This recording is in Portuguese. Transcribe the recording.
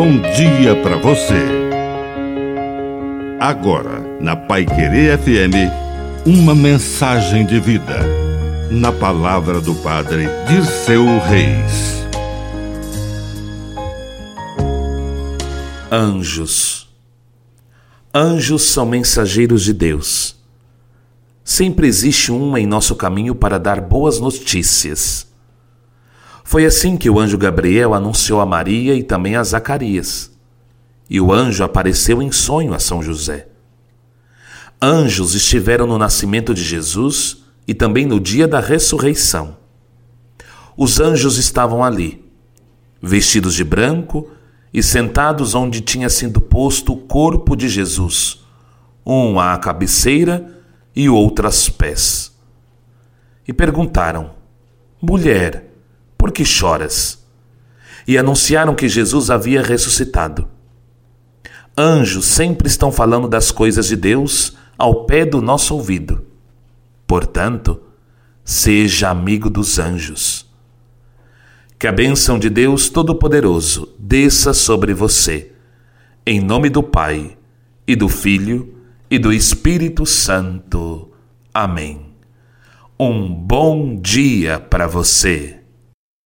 bom dia para você. Agora, na Pai Querer FM, uma mensagem de vida. Na palavra do Padre de seu Reis. Anjos. Anjos são mensageiros de Deus. Sempre existe um em nosso caminho para dar boas notícias. Foi assim que o anjo Gabriel anunciou a Maria e também a Zacarias. E o anjo apareceu em sonho a São José. Anjos estiveram no nascimento de Jesus e também no dia da ressurreição. Os anjos estavam ali, vestidos de branco e sentados onde tinha sido posto o corpo de Jesus, um à cabeceira e outro aos pés. E perguntaram: Mulher, que choras? E anunciaram que Jesus havia ressuscitado. Anjos sempre estão falando das coisas de Deus ao pé do nosso ouvido. Portanto, seja amigo dos anjos. Que a bênção de Deus Todo-Poderoso desça sobre você. Em nome do Pai, e do Filho, e do Espírito Santo. Amém. Um bom dia para você.